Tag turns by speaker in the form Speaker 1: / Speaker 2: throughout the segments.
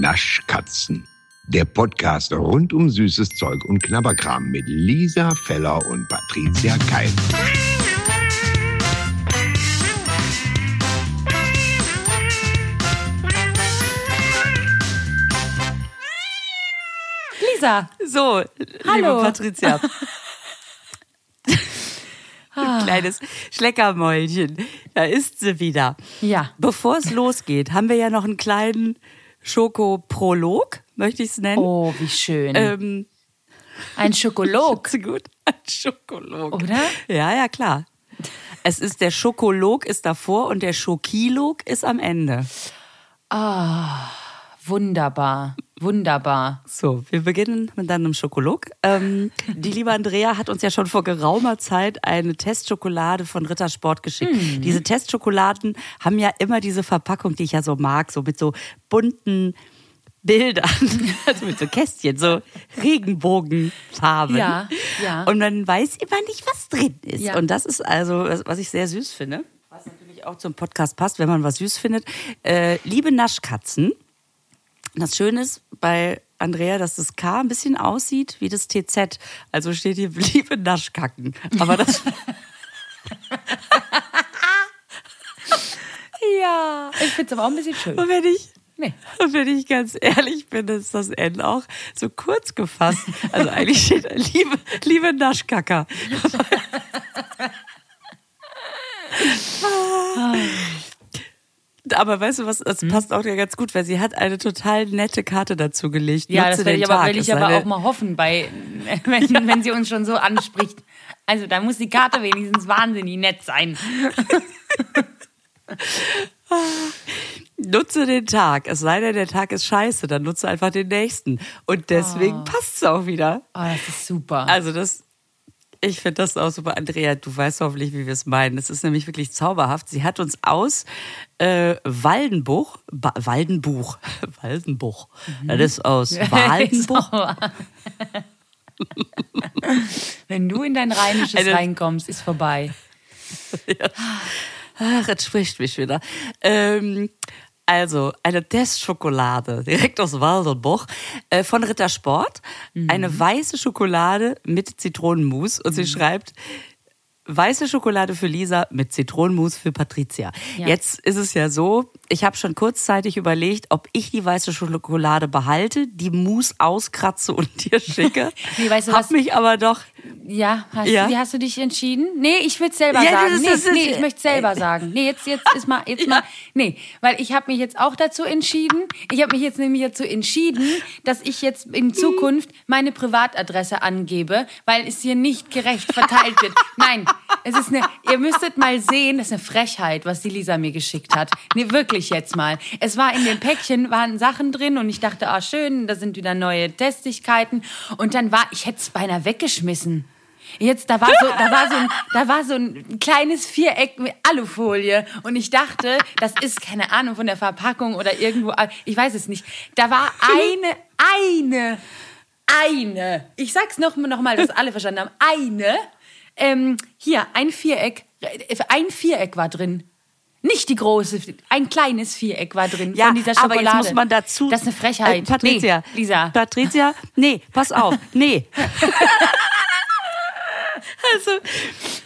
Speaker 1: Naschkatzen. Der Podcast rund um süßes Zeug und Knabberkram mit Lisa Feller und Patricia Keil.
Speaker 2: Lisa.
Speaker 3: So,
Speaker 2: Hallo.
Speaker 3: liebe Patricia. Ein kleines Schleckermäulchen. Da ist sie wieder.
Speaker 2: Ja.
Speaker 3: Bevor es losgeht, haben wir ja noch einen kleinen Schokoprolog, möchte ich es nennen.
Speaker 2: Oh, wie schön.
Speaker 3: Ähm,
Speaker 2: Ein Schokolog.
Speaker 3: gut. Ein Schokolog.
Speaker 2: Oder?
Speaker 3: Ja, ja, klar. Es ist der Schokolog ist davor und der Schokilog ist am Ende.
Speaker 2: Wunderbar. Wunderbar.
Speaker 3: So, wir beginnen mit einem Schokolog. Ähm, die liebe Andrea hat uns ja schon vor geraumer Zeit eine Testschokolade von Rittersport geschickt. Diese Testschokoladen haben ja immer diese Verpackung, die ich ja so mag, so mit so bunten Bildern, also mit so Kästchen, so Regenbogenfarben.
Speaker 2: Ja, ja.
Speaker 3: Und man weiß immer nicht, was drin ist.
Speaker 2: Ja.
Speaker 3: Und das ist also, was ich sehr süß finde, was natürlich auch zum Podcast passt, wenn man was süß findet. Äh, liebe Naschkatzen, das Schöne ist bei Andrea, dass das K ein bisschen aussieht wie das TZ. Also steht hier liebe Naschkacken. Aber das,
Speaker 2: Ja. Ich finde es aber auch ein bisschen schön.
Speaker 3: und wenn ich,
Speaker 2: Nee.
Speaker 3: und wenn ich ganz ehrlich bin, ist das N auch so kurz gefasst. Also eigentlich steht liebe, liebe Naschkacker. Aber weißt du was, das passt auch ja ganz gut, weil sie hat eine total nette Karte dazu gelegt.
Speaker 2: Ja,
Speaker 3: Nutze
Speaker 2: das
Speaker 3: den
Speaker 2: ich aber,
Speaker 3: Tag.
Speaker 2: will ich aber
Speaker 3: eine-
Speaker 2: auch mal hoffen, bei, wenn, wenn sie uns schon so anspricht. Also da muss die Karte wenigstens wahnsinnig nett sein.
Speaker 3: Nutze den Tag. Es sei denn, der Tag ist scheiße, dann nutze einfach den nächsten. Und deswegen passt es auch wieder.
Speaker 2: Oh, das ist super.
Speaker 3: Also das, ich finde das auch super. Andrea, du weißt hoffentlich, wie wir es meinen. Es ist nämlich wirklich zauberhaft. Sie hat uns aus äh, Waldenbuch, ba Waldenbuch, Waldenbuch, das ist aus Waldenbuch.
Speaker 2: wenn du in dein Rheinisches
Speaker 3: Eine-
Speaker 2: reinkommst, ist vorbei.
Speaker 3: Ach, jetzt spricht mich wieder. Ähm, also, eine Testschokolade, direkt aus Waldenbuch, äh, von Rittersport. Eine weiße Schokolade mit Zitronenmus. Und sie schreibt, weiße Schokolade für Lisa mit Zitronenmus für Patricia.
Speaker 2: Ja.
Speaker 3: Jetzt ist es ja so, ich habe schon kurzzeitig überlegt, ob ich die weiße Schokolade behalte, die Mousse auskratze und dir schicke.
Speaker 2: Nee, weißt du
Speaker 3: hab
Speaker 2: was?
Speaker 3: mich aber doch
Speaker 2: Ja, hast,
Speaker 3: Ja.
Speaker 2: Wie hast du dich entschieden? Nee, ich will selber
Speaker 3: Ja,
Speaker 2: sagen.
Speaker 3: das
Speaker 2: Nee,
Speaker 3: das
Speaker 2: nee, ich möchte selber sagen. Nee, jetzt, jetzt ist mal, jetzt mal, nee, weil ich habe mich jetzt auch dazu entschieden. Ich habe mich jetzt nämlich dazu entschieden, dass ich jetzt in Zukunft meine Privatadresse angebe, weil es hier nicht gerecht verteilt wird. Nein, es ist eine, ihr müsstet mal sehen, das ist eine Frechheit, was die Lisa mir geschickt hat. Nee, wirklich jetzt mal. Es war in dem Päckchen, waren Sachen drin und ich dachte, ah, schön, da sind wieder neue Testigkeiten. Und dann war, ich hätte es beinahe weggeschmissen. Jetzt, da war so, da war so ein, da war so ein kleines Viereck mit Alufolie und ich dachte, das ist keine Ahnung von der Verpackung oder irgendwo, ich weiß es nicht. Da war eine, eine, eine, ich sag's noch, noch mal, dass alle verstanden haben, eine, ähm, hier, ein Viereck, ein Viereck war drin. Nicht die große, ein kleines Viereck war drin
Speaker 3: Ja,
Speaker 2: von dieser
Speaker 3: aber
Speaker 2: Schokolade.
Speaker 3: jetzt muss man dazu.
Speaker 2: Das ist eine Frechheit.
Speaker 3: Äh, Patricia.
Speaker 2: Nee, Lisa.
Speaker 3: Patricia, nee, pass auf. Nee. also,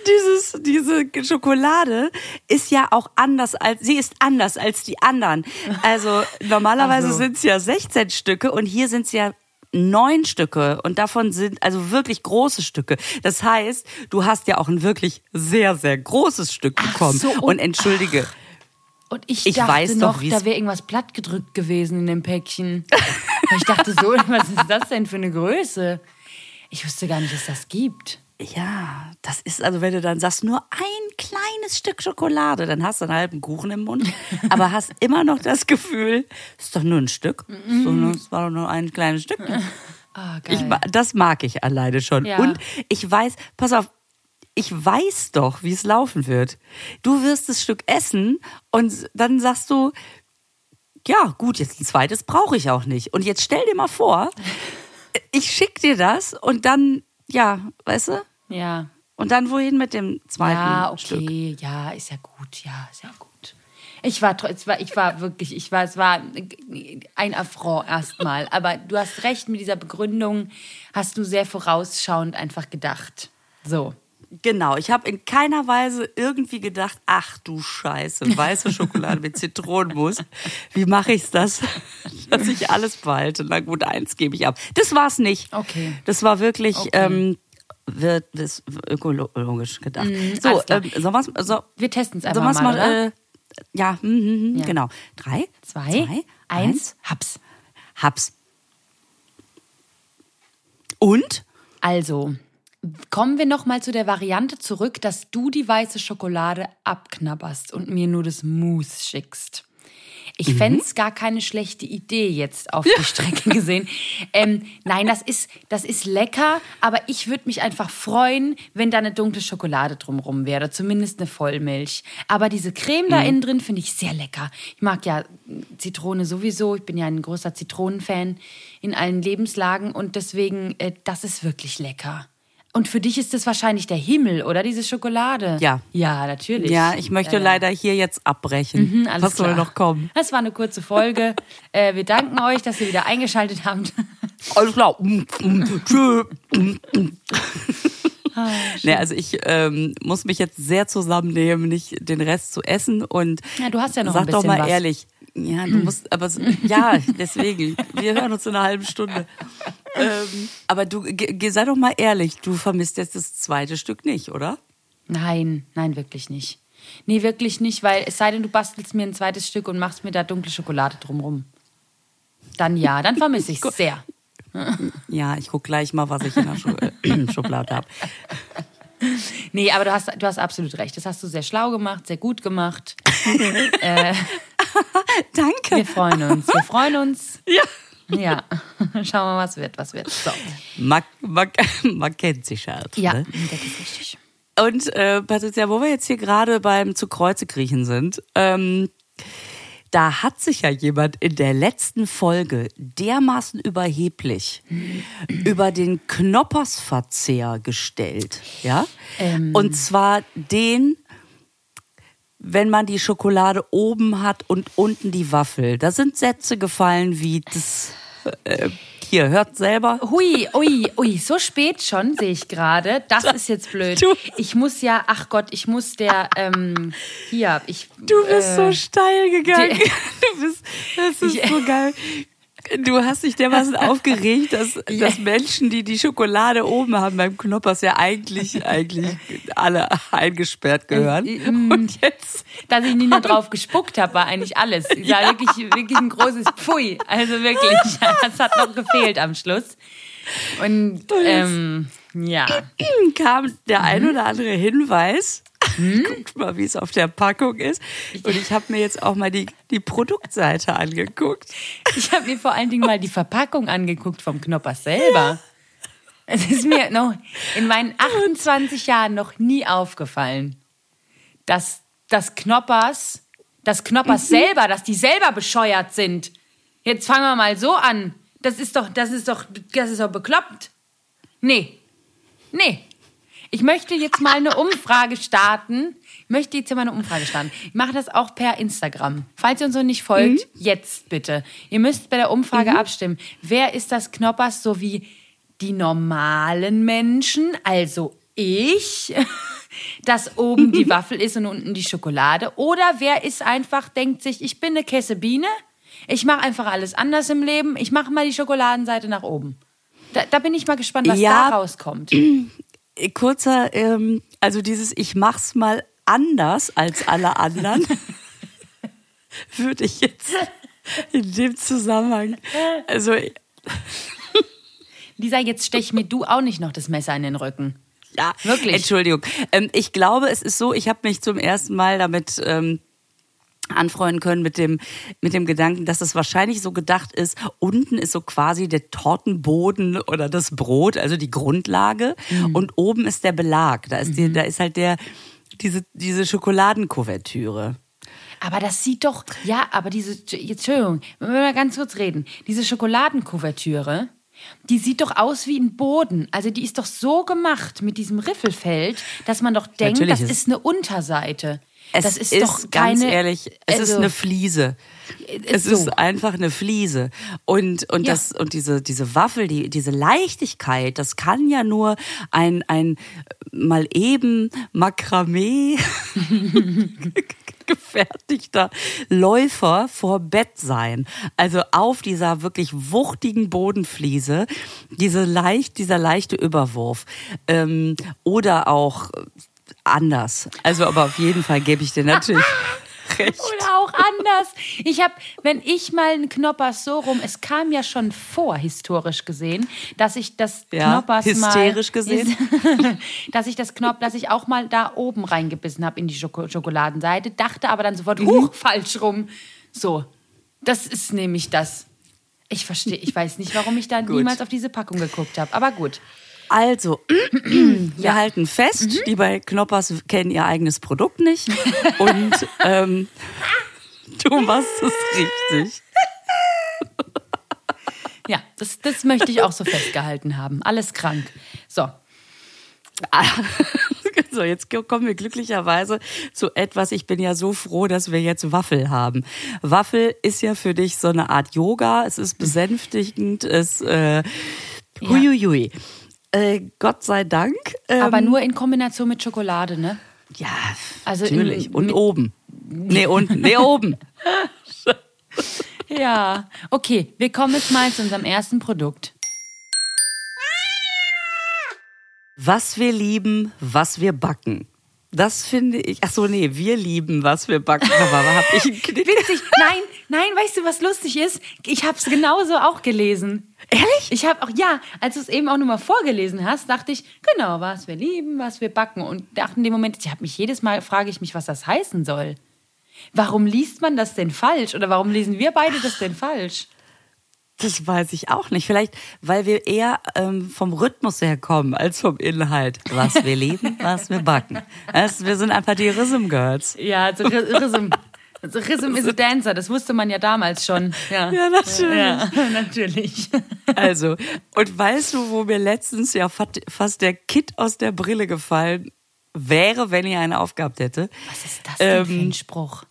Speaker 3: dieses, diese Schokolade ist ja auch anders als, sie ist anders als die anderen. Also, normalerweise
Speaker 2: Ach so.
Speaker 3: sind es ja 16 Stücke und hier sind es ja neun Stücke und davon sind also wirklich große Stücke. Das heißt, du hast ja auch ein wirklich sehr, sehr großes Stück bekommen.
Speaker 2: so, und-
Speaker 3: und entschuldige,
Speaker 2: Und ich,
Speaker 3: Ich
Speaker 2: dachte
Speaker 3: weiß doch,
Speaker 2: noch,
Speaker 3: wie's-
Speaker 2: da wäre irgendwas plattgedrückt gewesen in dem Päckchen. Ich dachte so, was ist das denn für eine Größe? Ich wusste gar nicht, dass das gibt.
Speaker 3: Ja, das ist also, wenn du dann sagst, nur ein kleines Stück Schokolade, dann hast du einen halben Kuchen im Mund, aber hast immer noch das Gefühl, ist doch nur ein Stück. Nur, es war doch nur ein kleines Stück.
Speaker 2: Geil.
Speaker 3: Ich, das mag ich alleine schon.
Speaker 2: Ja.
Speaker 3: Und ich weiß, pass auf, ich weiß doch, wie es laufen wird. Du wirst das Stück essen und dann sagst du, ja, gut, jetzt ein zweites brauche ich auch nicht. Und jetzt stell dir mal vor, ich schick dir das und dann, ja, weißt du?
Speaker 2: Ja.
Speaker 3: Und dann wohin mit dem zweiten
Speaker 2: Ja,
Speaker 3: Stück?
Speaker 2: okay, ja, ist ja gut, ja, ist ja gut. Ich war, es war, ich war wirklich, ich war, es war ein Affront erstmal. Aber du hast recht mit dieser Begründung, hast du sehr vorausschauend einfach gedacht. So.
Speaker 3: Genau, ich habe in keiner Weise irgendwie gedacht, ach du Scheiße, weiße Schokolade mit Zitronenmus. Wie mache ich das, dass ich alles behalte? Na gut, eins gebe ich ab. Das war's nicht.
Speaker 2: Okay.
Speaker 3: Das war wirklich
Speaker 2: Okay.
Speaker 3: ähm, wird das ökologisch gedacht. so,
Speaker 2: alles klar.
Speaker 3: ähm, sollen wir's, so,
Speaker 2: Wir testen es einfach
Speaker 3: wir's
Speaker 2: mal, oder?
Speaker 3: äh, ja, mhm, mhm,
Speaker 2: Ja.
Speaker 3: genau. Drei,
Speaker 2: Zwei,
Speaker 3: zwei
Speaker 2: eins, Haps.
Speaker 3: Hab's. Und?
Speaker 2: Also, kommen wir noch mal zu der Variante zurück, dass du die weiße Schokolade abknabberst und mir nur das Mousse schickst. Ich fänd's es gar keine schlechte Idee jetzt auf die Strecke gesehen. Ähm, nein, das ist, das ist lecker, aber ich würde mich einfach freuen, wenn da eine dunkle Schokolade drumrum wäre, zumindest eine Vollmilch. Aber diese Creme da innen drin finde ich sehr lecker. Ich mag ja Zitrone sowieso, ich bin ja ein großer Zitronenfan in allen Lebenslagen und deswegen, äh, das ist wirklich lecker. Und für dich ist das wahrscheinlich der Himmel, oder diese Schokolade?
Speaker 3: Ja.
Speaker 2: Ja, natürlich.
Speaker 3: Ja, ich möchte
Speaker 2: ja.
Speaker 3: leider hier jetzt abbrechen.
Speaker 2: Mhm, alles
Speaker 3: Was soll
Speaker 2: klar.
Speaker 3: noch kommen?
Speaker 2: Das war eine kurze Folge. äh, wir danken euch, dass ihr wieder eingeschaltet habt.
Speaker 3: Alles klar. Mm, mm, Tschö. Mm, mm. nee, also ich ähm, muss mich jetzt sehr zusammennehmen, nicht den Rest zu essen und
Speaker 2: Ja, du hast ja noch
Speaker 3: sag
Speaker 2: ein bisschen
Speaker 3: doch mal
Speaker 2: was.
Speaker 3: ehrlich. Ja, du musst, aber so- ja, deswegen. Wir hören uns in einer halben Stunde. Ähm, aber du, sei doch mal ehrlich, du vermisst jetzt das zweite Stück nicht, oder?
Speaker 2: Nein, nein, wirklich nicht. Nee, wirklich nicht, weil es sei denn, du bastelst mir ein zweites Stück und machst mir da dunkle Schokolade drumrum. Dann ja, dann vermisse ich es sehr.
Speaker 3: Ja, ich guck gleich mal, was ich in der Schu äh, Schublade habe.
Speaker 2: Nee, aber du hast, du hast absolut recht. Das hast du sehr schlau gemacht, sehr gut gemacht.
Speaker 3: Danke.
Speaker 2: Wir freuen uns. Wir freuen uns.
Speaker 3: Ja.
Speaker 2: Ja. Schauen wir mal, was wird, was wird. So.
Speaker 3: Man, man, man kennt sich halt.
Speaker 2: Ja,
Speaker 3: Ne?
Speaker 2: das ist richtig.
Speaker 3: Und äh, Patricia, wo wir jetzt hier gerade beim zu Kreuze kriechen sind, ähm, da hat sich ja jemand in der letzten Folge dermaßen überheblich über den Knoppersverzehr gestellt, ja?
Speaker 2: Ähm.
Speaker 3: Und zwar den, wenn man die Schokolade oben hat und unten die Waffel. Da sind Sätze gefallen wie das. Äh, hier, hört selber.
Speaker 2: Hui, ui, ui, so spät schon, sehe ich gerade. Das ist jetzt blöd. Ich muss ja, ach Gott, ich muss der, ähm, hier, ich.
Speaker 3: Du bist so
Speaker 2: äh,
Speaker 3: steil gegangen.
Speaker 2: die-
Speaker 3: Du bist, das ist
Speaker 2: Ich-
Speaker 3: so geil. Du hast dich dermaßen aufgeregt, dass, dass Menschen, die die Schokolade oben haben beim Knoppers, ja eigentlich, eigentlich alle eingesperrt gehören.
Speaker 2: Äh,
Speaker 3: Und jetzt,
Speaker 2: Dass ich nie nur drauf gespuckt habe, war eigentlich alles. Es war wirklich, wirklich ein großes Pfui. Also wirklich, das hat noch gefehlt am Schluss. Und ähm, ja,
Speaker 3: kam der ein
Speaker 2: Mhm.
Speaker 3: oder andere Hinweis. Guckt mal, wie es auf der Packung ist. Und ich habe mir jetzt auch mal die, die Produktseite angeguckt.
Speaker 2: ich habe mir vor allen Dingen mal die Verpackung angeguckt vom Knoppers selber. Es ist mir noch in meinen 28 Jahren noch nie aufgefallen, dass das Knoppers, das Knoppers selber, dass die selber bescheuert sind. Jetzt fangen wir mal so an. Das ist doch, das ist doch, das ist doch bekloppt. Nee. Nee. Ich möchte jetzt mal eine Umfrage starten. Ich möchte jetzt hier mal eine Umfrage starten. Ich mache das auch per Instagram. Falls ihr uns noch nicht folgt, jetzt bitte. Ihr müsst bei der Umfrage abstimmen. Wer ist das Knoppers so wie die normalen Menschen, also ich, dass oben die Waffel ist und unten die Schokolade? Oder wer ist einfach, denkt sich, ich bin eine Kessebiene, ich mache einfach alles anders im Leben, ich mache mal die Schokoladenseite nach oben. Da, da bin ich mal gespannt, was
Speaker 3: Ja.
Speaker 2: da rauskommt.
Speaker 3: kurzer, ähm, also dieses Ich mach's mal anders als alle anderen, würde ich jetzt in dem Zusammenhang, also
Speaker 2: Lisa, jetzt stech mir du auch nicht noch das Messer in den Rücken.
Speaker 3: ja,
Speaker 2: Wirklich?
Speaker 3: Entschuldigung. Ähm, ich glaube, es ist so, ich habe mich zum ersten Mal damit ähm, anfreunden können mit dem, mit dem Gedanken, dass es wahrscheinlich so gedacht ist, unten ist so quasi der Tortenboden oder das Brot, also die Grundlage, und oben ist der Belag. Da ist, die, da ist halt der, diese, diese Schokoladenkuvertüre.
Speaker 2: Aber das sieht doch, ja, aber diese, jetzt, Entschuldigung, wenn wir mal ganz kurz reden. Diese Schokoladenkuvertüre, die sieht doch aus wie ein Boden. Also die ist doch so gemacht mit diesem Riffelfeld, dass man doch denkt,
Speaker 3: Natürlich
Speaker 2: das
Speaker 3: ist-
Speaker 2: ist eine Unterseite.
Speaker 3: Es
Speaker 2: das ist,
Speaker 3: ist,
Speaker 2: doch
Speaker 3: ganz
Speaker 2: keine,
Speaker 3: ehrlich, es ist
Speaker 2: also,
Speaker 3: eine Fliese. Es
Speaker 2: so.
Speaker 3: ist einfach eine Fliese. Und, und
Speaker 2: Ja.
Speaker 3: das, und diese, diese Waffel, die, diese Leichtigkeit, das kann ja nur ein, ein mal eben Makramee gefertigter Läufer vor Bett sein. Also auf dieser wirklich wuchtigen Bodenfliese, diese leicht, dieser leichte Überwurf. Ähm, oder auch anders. Also, aber auf jeden Fall gebe ich dir natürlich recht.
Speaker 2: Oder auch anders. Ich habe, wenn ich mal einen Knoppers so rum, es kam ja schon vor, historisch gesehen, dass ich das
Speaker 3: Ja,
Speaker 2: Knoppers
Speaker 3: hysterisch
Speaker 2: mal,
Speaker 3: gesehen.
Speaker 2: dass ich das Knopf, dass ich auch mal da oben reingebissen habe in die Schoko Schokoladenseite, dachte aber dann sofort,
Speaker 3: Mhm.
Speaker 2: huch, falsch rum. So, das ist nämlich das. Ich verstehe, ich weiß nicht, warum ich da niemals auf diese Packung geguckt habe, aber gut.
Speaker 3: Also, wir
Speaker 2: Ja.
Speaker 3: halten fest, die bei Knoppers kennen ihr eigenes Produkt nicht. Und ähm, du machst es richtig.
Speaker 2: Ja, das, das möchte ich auch so festgehalten haben. Alles krank. So,
Speaker 3: So, jetzt kommen wir glücklicherweise zu etwas. Ich bin ja so froh, dass wir jetzt Waffel haben. Waffel ist ja für dich so eine Art Yoga. Es ist besänftigend. Es äh, huiuiui. Äh, Gott sei Dank. Ähm,
Speaker 2: aber nur in Kombination mit Schokolade, ne?
Speaker 3: ja,
Speaker 2: Also
Speaker 3: natürlich.
Speaker 2: in-
Speaker 3: und oben. Nee, unten. Nee, oben.
Speaker 2: Ja, okay, wir kommen jetzt mal zu unserem ersten Produkt.
Speaker 3: Was wir lieben, was wir backen. Das finde ich. Ach so, nee, wir lieben, was wir backen. Aber hab ich einen Knick.
Speaker 2: Witzig, nein, nein, weißt du, was lustig ist? Ich habe es genauso auch gelesen.
Speaker 3: Ehrlich?
Speaker 2: Ich habe auch, ja, als du es eben auch nur mal vorgelesen hast, dachte ich, genau, was wir lieben, was wir backen. Und dachte in dem Moment, ich habe mich jedes Mal, frage ich mich, was das heißen soll. Warum liest man das denn falsch? Oder warum lesen wir beide das denn falsch?
Speaker 3: Das weiß ich auch nicht. Vielleicht, weil wir eher ähm, vom Rhythmus her kommen als vom Inhalt. Was wir lieben, was wir backen. Es, wir sind einfach die Rhythm Girls.
Speaker 2: Ja, so Ry- Rhythm. So Rhythm is a Dancer, das wusste man ja damals schon. Ja,
Speaker 3: Ja, natürlich.
Speaker 2: Ja, natürlich.
Speaker 3: Also, und weißt du, wo mir letztens ja fast der Kit aus der Brille gefallen wäre, wenn ich einen aufgehabt hätte?
Speaker 2: Was ist das denn für
Speaker 3: Ähm,
Speaker 2: ein Spruch?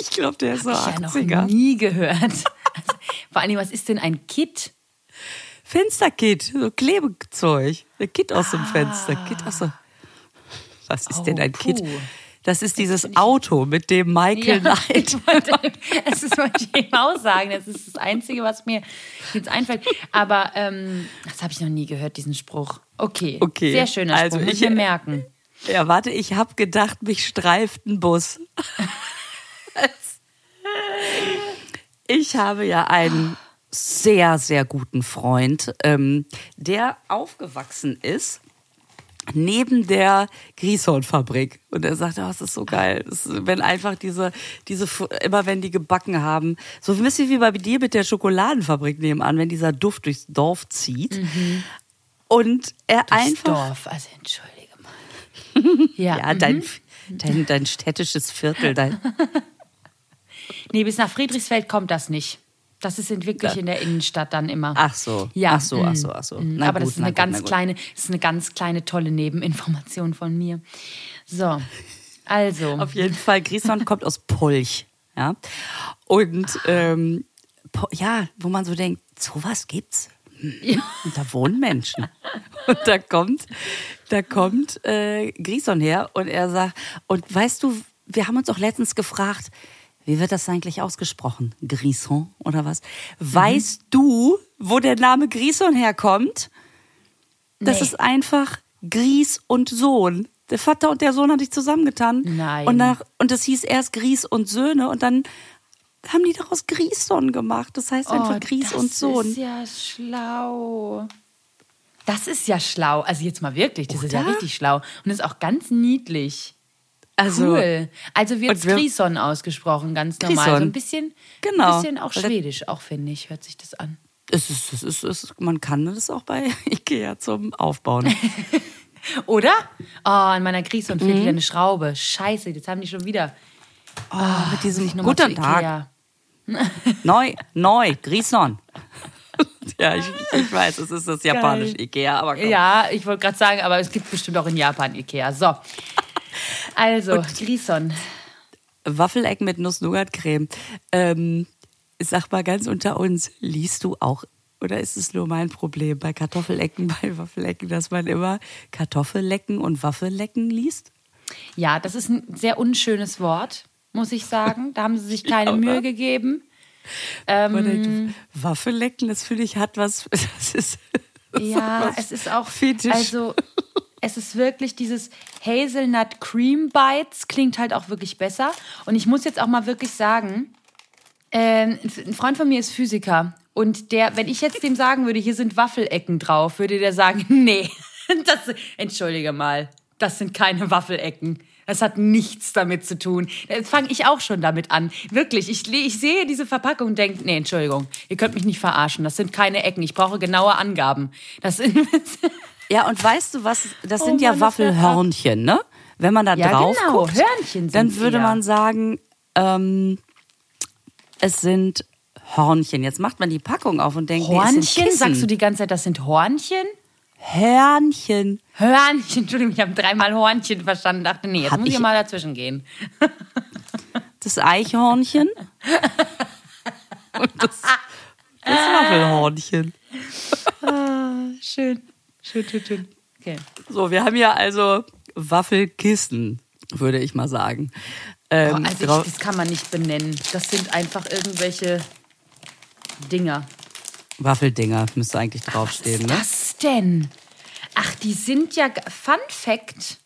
Speaker 3: Ich glaube, der ist so
Speaker 2: Hab ich ja noch
Speaker 3: 80er.
Speaker 2: nie gehört. Also, vor allem, was ist denn ein Kit?
Speaker 3: Fensterkit, so Klebezeug. Der Kit aus dem Fenster. Kit aus dem Was ist
Speaker 2: Oh,
Speaker 3: denn ein Kit? Das ist dieses Auto, mit dem Michael Knight.
Speaker 2: ich wollte, es ist, wollte ich eben auch sagen. Das ist das Einzige, was mir jetzt einfällt. Aber ähm, das habe ich noch nie gehört, diesen Spruch. Okay,
Speaker 3: Okay,
Speaker 2: sehr schöner Spruch.
Speaker 3: also
Speaker 2: Also
Speaker 3: ich-
Speaker 2: ich mir merken.
Speaker 3: Ja, warte, ich habe gedacht, mich streift ein Bus. Ich habe ja einen sehr, sehr guten Freund, ähm, der aufgewachsen ist neben der Grieshornfabrik. Und er sagte, oh, das ist so geil. Ist, wenn einfach diese, diese, immer wenn die gebacken haben, so ein bisschen wie bei dir mit der Schokoladenfabrik nebenan, wenn dieser Duft durchs Dorf zieht. Und er
Speaker 2: Mhm. Durchs
Speaker 3: einfach
Speaker 2: Dorf, also entschuldige mal. Ja,
Speaker 3: ja, dein, dein, dein städtisches Viertel. Dein,
Speaker 2: nee, bis nach Friedrichsfeld kommt das nicht. Das ist wirklich in der Innenstadt dann immer.
Speaker 3: ach so,
Speaker 2: Ja,
Speaker 3: ach so, ach so, ach so.
Speaker 2: mm,
Speaker 3: Na
Speaker 2: Aber
Speaker 3: gut,
Speaker 2: das ist eine
Speaker 3: gut,
Speaker 2: ganz kleine, das ist eine ganz kleine tolle Nebeninformation von mir. So, also.
Speaker 3: Auf jeden Fall, Griesland kommt aus Polch. Ja? Und ähm, Po- ja, wo man so denkt, sowas gibt's. Hm. Und da wohnen Menschen. Und da kommt, da kommt äh, Grison her und er sagt, und weißt du, wir haben uns auch letztens gefragt, wie wird das eigentlich ausgesprochen? Grison oder was? Weißt du, wo der Name Grison herkommt? Das
Speaker 2: Nee.
Speaker 3: ist einfach Gries und Sohn. Der Vater und der Sohn haben sich zusammengetan.
Speaker 2: Nein.
Speaker 3: Und, nach, und das hieß erst Gries und Söhne und dann haben die daraus Grieson gemacht. Das heißt einfach Gries
Speaker 2: Oh, das
Speaker 3: und Sohn.
Speaker 2: ist ja schlau. Das ist ja schlau. Also jetzt mal wirklich, das ist ja
Speaker 3: Oder?
Speaker 2: richtig schlau. Und ist auch ganz niedlich.
Speaker 3: Also,
Speaker 2: cool. Also wird Grison ausgesprochen, ganz normal.
Speaker 3: Grison.
Speaker 2: So ein bisschen,
Speaker 3: Genau.
Speaker 2: ein bisschen auch schwedisch, auch finde ich, hört sich das an.
Speaker 3: es ist, es ist, es ist, man kann das auch bei Ikea zum Aufbauen.
Speaker 2: Oder? Oh, an meiner Grison
Speaker 3: Mhm.
Speaker 2: fehlt wieder eine Schraube. Scheiße, jetzt haben die schon wieder.
Speaker 3: Oh, mit diesem
Speaker 2: Ich noch mal
Speaker 3: guten Tag.
Speaker 2: Ikea.
Speaker 3: Neu, neu, Grison. ja, ich, ich weiß, es ist das japanische Ikea, aber komm.
Speaker 2: Ja, ich wollte gerade sagen, aber es gibt bestimmt auch in Japan Ikea. So. Also, Grison.
Speaker 3: Waffelecken mit Nuss-Nougat-Creme. Ähm, sag mal ganz unter uns, liest du auch oder ist es nur mein Problem bei Kartoffelecken, bei Waffelecken, dass man immer Kartoffellecken und Waffelecken liest?
Speaker 2: Ja, das ist ein sehr unschönes Wort, muss ich sagen. Da haben sie sich keine
Speaker 3: Ja,
Speaker 2: Mühe gegeben. Ähm,
Speaker 3: Waffelecken, das finde ich hat was. Das ist,
Speaker 2: ja, es ist auch,
Speaker 3: Fetisch.
Speaker 2: also es ist wirklich dieses Hazelnut Cream Bites klingt halt auch wirklich besser. Und ich muss jetzt auch mal wirklich sagen, ähm, ein Freund von mir ist Physiker und der, wenn ich jetzt dem sagen würde, hier sind Waffelecken drauf, würde der sagen, nee, das, entschuldige mal, das sind keine Waffelecken. Das hat nichts damit zu tun. Jetzt fange ich auch schon damit an. Wirklich, ich, ich sehe diese Verpackung und denke, nee, Entschuldigung, ihr könnt mich nicht verarschen. Das sind keine Ecken. Ich brauche genaue Angaben. Das sind,
Speaker 3: Ja, und weißt du was? Das
Speaker 2: Oh
Speaker 3: sind ja
Speaker 2: Mann,
Speaker 3: Waffelhörnchen, ne? Wenn man da
Speaker 2: Ja,
Speaker 3: drauf
Speaker 2: genau,
Speaker 3: guckt,
Speaker 2: Hörnchen
Speaker 3: dann
Speaker 2: sind's
Speaker 3: würde
Speaker 2: eher.
Speaker 3: man sagen, ähm, es sind Hornchen. Jetzt macht man die Packung auf und denkt, nee, sind
Speaker 2: Hornchen?
Speaker 3: Kissen.
Speaker 2: Sagst du die ganze Zeit, das sind Hornchen?
Speaker 3: Hörnchen.
Speaker 2: Hörnchen, Entschuldigung, ich habe dreimal Hornchen verstanden. Dachte, nee, jetzt
Speaker 3: Hab
Speaker 2: muss ich
Speaker 3: ich-
Speaker 2: mal dazwischen gehen.
Speaker 3: Das Eichhornchen. und das, das Waffelhornchen.
Speaker 2: Schön, schön, schön, schön. Okay.
Speaker 3: So, wir haben ja also Waffelkissen, würde ich mal sagen. Ähm,
Speaker 2: Boah, also ich, das kann man nicht benennen. Das sind einfach irgendwelche Dinger.
Speaker 3: Waffeldinger müsste eigentlich
Speaker 2: Was
Speaker 3: draufstehen,
Speaker 2: ist
Speaker 3: ne?
Speaker 2: das denn? Ach, die sind ja. Fun Fact.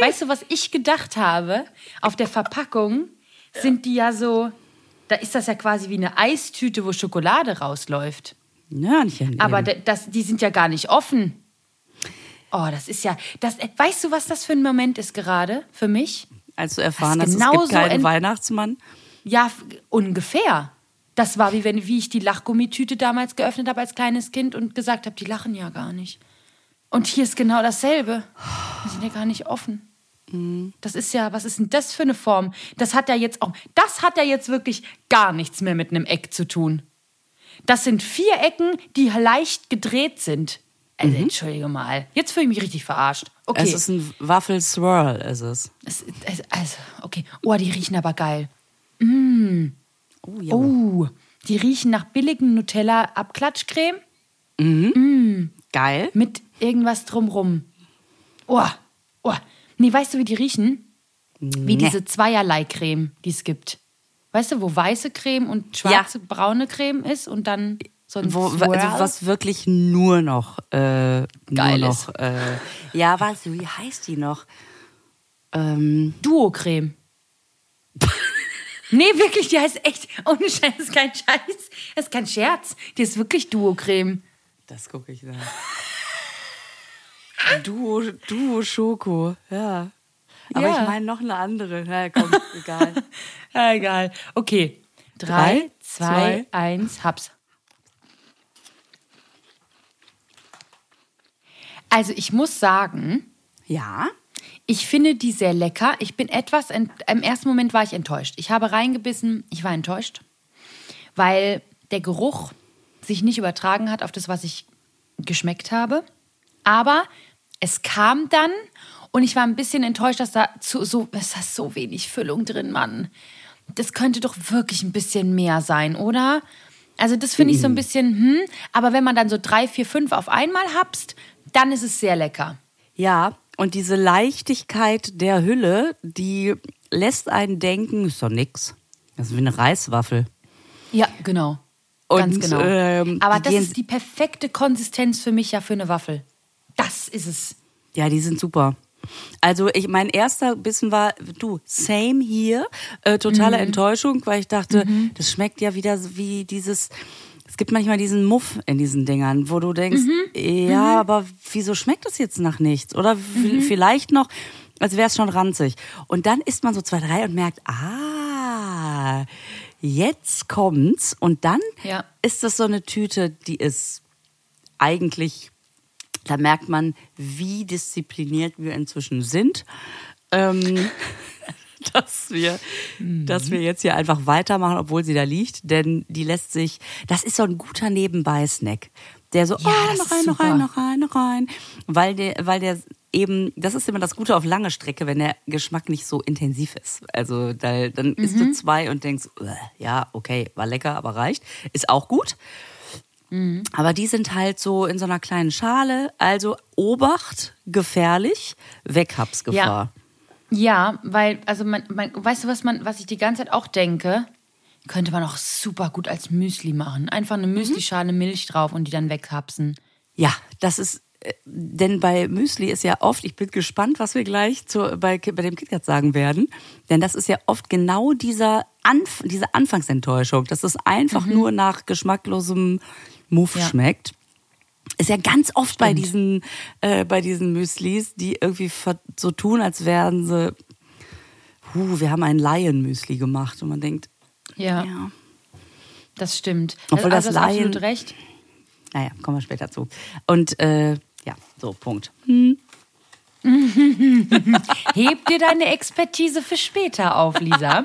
Speaker 2: Weißt du, was ich gedacht habe? Auf der Verpackung sind die ja so. Da ist das ja quasi wie eine Eistüte, wo Schokolade rausläuft.
Speaker 3: Hörnchen.
Speaker 2: Aber
Speaker 3: eben.
Speaker 2: d- das, die sind ja gar nicht offen. Oh, das ist ja. Das, äh, weißt du, was das für ein Moment ist gerade für mich?
Speaker 3: als du erfahren hast, es
Speaker 2: genauso
Speaker 3: gibt keinen
Speaker 2: ein-
Speaker 3: Weihnachtsmann.
Speaker 2: Ja, ungefähr. Das war wie wenn wie ich die Lachgummitüte damals geöffnet habe als kleines Kind und gesagt habe, die lachen ja gar nicht. Und hier ist genau dasselbe. Die sind ja gar nicht offen. Das ist ja, was ist denn das für eine Form? Das hat ja jetzt auch, das hat ja jetzt wirklich gar nichts mehr mit einem Eck zu tun. Das sind vier Ecken, die leicht gedreht sind. Also, entschuldige mal. Jetzt fühle ich mich richtig verarscht. Okay.
Speaker 3: Es ist ein Waffel-Swirl, ist es.
Speaker 2: Es, es, also, okay. Oh, die riechen aber geil.
Speaker 3: Oh, ja.
Speaker 2: Oh, die riechen nach billigen Nutella-Abklatschcreme
Speaker 3: Geil.
Speaker 2: mit irgendwas drumrum. Oh, oh. Nee, weißt du, wie die riechen? Wie
Speaker 3: Nee.
Speaker 2: diese Zweierlei-Creme, die es gibt. Weißt du, wo weiße Creme und schwarze, braune Creme ist und dann so ein
Speaker 3: Wo,
Speaker 2: Swirl?
Speaker 3: also was wirklich nur noch, äh,
Speaker 2: Geil
Speaker 3: nur
Speaker 2: ist.
Speaker 3: noch, äh, ja, was, wie heißt die noch? Ähm,
Speaker 2: Duo-Creme. nee, wirklich, die heißt echt, ohne Scheiß, das ist kein Scheiß. Das ist kein Scherz. Die ist wirklich Duo-Creme.
Speaker 3: das gucke ich nach. Duo, Duo Schoko, ja. Aber
Speaker 2: Ja.
Speaker 3: ich meine noch eine andere. Na komm, egal.
Speaker 2: Ja, egal. Okay. Drei,
Speaker 3: Drei,
Speaker 2: zwei,
Speaker 3: zwei.
Speaker 2: eins, hab's. Also ich muss sagen,
Speaker 3: Ja.
Speaker 2: ich finde die sehr lecker. Ich bin etwas, ent im ersten Moment war ich enttäuscht. Ich habe reingebissen, ich war enttäuscht, weil der Geruch sich nicht übertragen hat auf das, was ich geschmeckt habe. Aber es kam dann und ich war ein bisschen enttäuscht, dass da zu, so, es ist so wenig Füllung drin, Mann. Das könnte doch wirklich ein bisschen mehr sein, oder? Also das finde ich so ein bisschen, hm, aber wenn man dann so drei, vier, fünf auf einmal habst, dann ist es sehr lecker.
Speaker 3: Ja, und diese Leichtigkeit der Hülle, die lässt einen denken, ist doch nix. Das ist wie eine Reiswaffel.
Speaker 2: Ja, genau.
Speaker 3: Und,
Speaker 2: Ganz genau.
Speaker 3: ähm,
Speaker 2: Aber das ist die perfekte Konsistenz für mich ja für eine Waffel. Das ist es.
Speaker 3: Ja, die sind super. Also ich, mein erster Bissen war, du, same hier, äh, totale Enttäuschung, weil ich dachte, das schmeckt ja wieder wie dieses, es gibt manchmal diesen Muff in diesen Dingern, wo du denkst, ja, aber wieso schmeckt das jetzt nach nichts? Oder v- vielleicht noch, als wäre es schon ranzig. Und dann isst man so zwei, drei und merkt, ah, jetzt kommt's. Und dann
Speaker 2: Ja.
Speaker 3: ist das so eine Tüte, die ist eigentlich da merkt man, wie diszipliniert wir inzwischen sind. Ähm, dass wir, dass wir jetzt hier einfach weitermachen, obwohl sie da liegt, denn die lässt sich, das ist so ein guter Nebenbei-Snack. Der so,
Speaker 2: Ja,
Speaker 3: oh, noch rein, noch rein, noch rein, noch rein, weil der, weil der eben, das ist immer das Gute auf lange Strecke, wenn der Geschmack nicht so intensiv ist. Also da, dann isst du zwei und denkst, "Uah, ja, okay, war lecker, aber reicht. Ist auch gut. Aber die sind halt so in so einer kleinen Schale. Also Obacht, gefährlich, Weghabsgefahr.
Speaker 2: Ja, weil, also man, man, weißt du, was man, was ich die ganze Zeit auch denke? Könnte man auch super gut als Müsli machen. Einfach eine Müslischale Milch drauf und die dann weghapsen.
Speaker 3: Ja, das ist, äh, denn bei Müsli ist ja oft, ich bin gespannt, was wir gleich zu, bei, bei dem KitKat sagen werden, denn das ist ja oft genau dieser Anf diese Anfangsenttäuschung, dass es einfach nur nach geschmacklosem Muff
Speaker 2: Ja.
Speaker 3: schmeckt. Ist ja ganz oft bei
Speaker 2: Stimmt.
Speaker 3: diesen, äh, bei diesen Müslis, die irgendwie so tun, als wären sie, huh, wir haben ein Lion-Müsli gemacht und man denkt,
Speaker 2: Ja,
Speaker 3: ja,
Speaker 2: das stimmt.
Speaker 3: Obwohl
Speaker 2: also,
Speaker 3: das
Speaker 2: hast absolut
Speaker 3: Laien-
Speaker 2: recht.
Speaker 3: naja, kommen wir später zu. Und äh, ja, so, Punkt.
Speaker 2: Heb dir deine Expertise für später auf, Lisa.